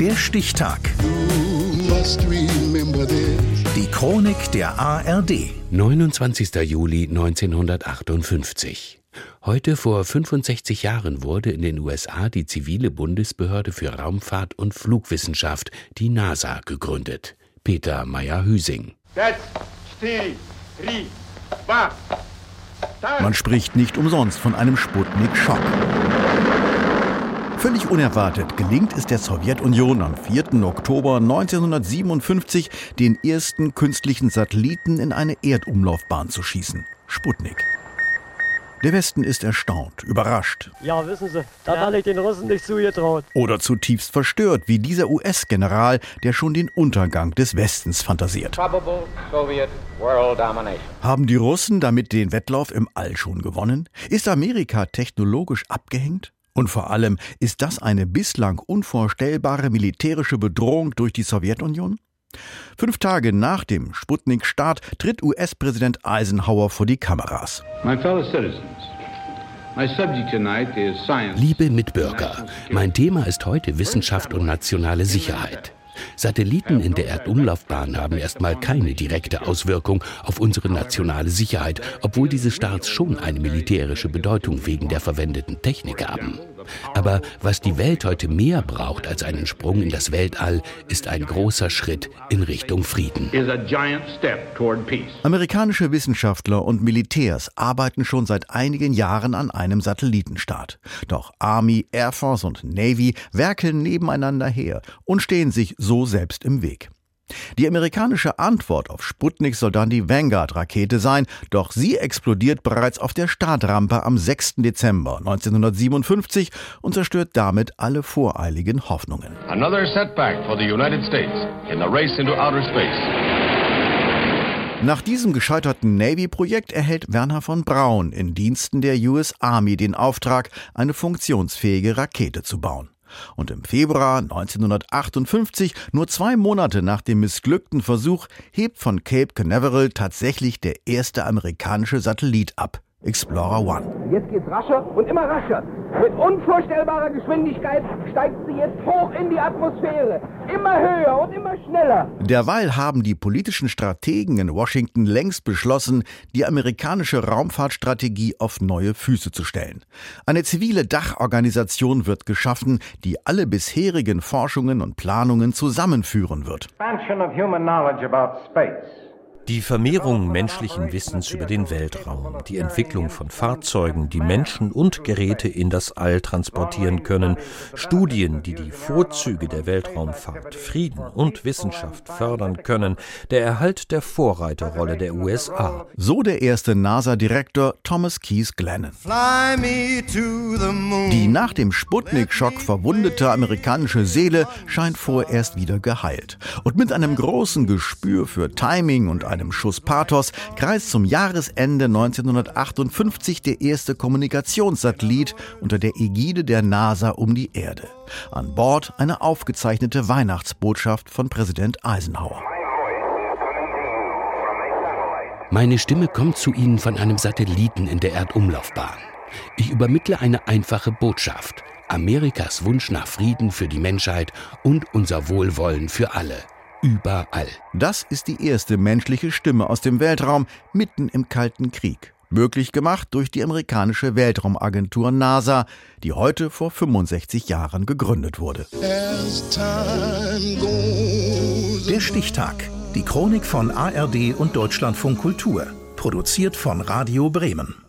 Der Stichtag. Die Chronik der ARD. 29. Juli 1958. Heute vor 65 Jahren wurde in den USA die zivile Bundesbehörde für Raumfahrt und Flugwissenschaft, die NASA, gegründet. Peter Meyer-Hüsing. Man spricht nicht umsonst von einem Sputnik-Schock. Völlig unerwartet gelingt es der Sowjetunion am 4. Oktober 1957, den ersten künstlichen Satelliten in eine Erdumlaufbahn zu schießen. Sputnik. Der Westen ist erstaunt, überrascht. Ja, wissen Sie, das ja. hatte ich den Russen nicht zugetraut. Oder zutiefst verstört, wie dieser US-General, der schon den Untergang des Westens fantasiert. Haben die Russen damit den Wettlauf im All schon gewonnen? Ist Amerika technologisch abgehängt? Und vor allem, ist das eine bislang unvorstellbare militärische Bedrohung durch die Sowjetunion? Fünf Tage nach dem Sputnik-Start tritt US-Präsident Eisenhower vor die Kameras. Liebe Mitbürger, mein Thema ist heute Wissenschaft und nationale Sicherheit. Satelliten in der Erdumlaufbahn haben erstmal keine direkte Auswirkung auf unsere nationale Sicherheit, obwohl diese Starts schon eine militärische Bedeutung wegen der verwendeten Technik haben. Aber was die Welt heute mehr braucht als einen Sprung in das Weltall, ist ein großer Schritt in Richtung Frieden. Amerikanische Wissenschaftler und Militärs arbeiten schon seit einigen Jahren an einem Satellitenstart. Doch Army, Air Force und Navy werkeln nebeneinander her und stehen sich so selbst im Weg. Die amerikanische Antwort auf Sputnik soll dann die Vanguard-Rakete sein, doch sie explodiert bereits auf der Startrampe am 6. Dezember 1957 und zerstört damit alle voreiligen Hoffnungen. Another setback for the United States in the race into outer space. Nach diesem gescheiterten Navy-Projekt erhält Werner von Braun in Diensten der US Army den Auftrag, eine funktionsfähige Rakete zu bauen. Und im Februar 1958, nur zwei Monate nach dem missglückten Versuch, hebt von Cape Canaveral tatsächlich der erste amerikanische Satellit ab. Explorer One. Jetzt geht's rascher und immer rascher. Mit unvorstellbarer Geschwindigkeit steigt sie jetzt hoch in die Atmosphäre. Immer höher und immer schneller. Derweil haben die politischen Strategen in Washington längst beschlossen, die amerikanische Raumfahrtstrategie auf neue Füße zu stellen. Eine zivile Dachorganisation wird geschaffen, die alle bisherigen Forschungen und Planungen zusammenführen wird. Expansion of human knowledge about space. Die Vermehrung menschlichen Wissens über den Weltraum, die Entwicklung von Fahrzeugen, die Menschen und Geräte in das All transportieren können, Studien, die die Vorzüge der Weltraumfahrt, Frieden und Wissenschaft fördern können, der Erhalt der Vorreiterrolle der USA. So der erste NASA-Direktor Thomas Keys Glennon. Die nach dem Sputnik-Schock verwundete amerikanische Seele scheint vorerst wieder geheilt. Und mit einem großen Gespür für Timing und einem Schuss Pathos kreist zum Jahresende 1958 der erste Kommunikationssatellit unter der Ägide der NASA um die Erde. An Bord eine aufgezeichnete Weihnachtsbotschaft von Präsident Eisenhower. Meine Stimme kommt zu Ihnen von einem Satelliten in der Erdumlaufbahn. Ich übermittle eine einfache Botschaft. Amerikas Wunsch nach Frieden für die Menschheit und unser Wohlwollen für alle überall. Das ist die erste menschliche Stimme aus dem Weltraum mitten im Kalten Krieg. Möglich gemacht durch die amerikanische Weltraumagentur NASA, die heute vor 65 Jahren gegründet wurde. Der Stichtag. Die Chronik von ARD und Deutschlandfunk Kultur. Produziert von Radio Bremen.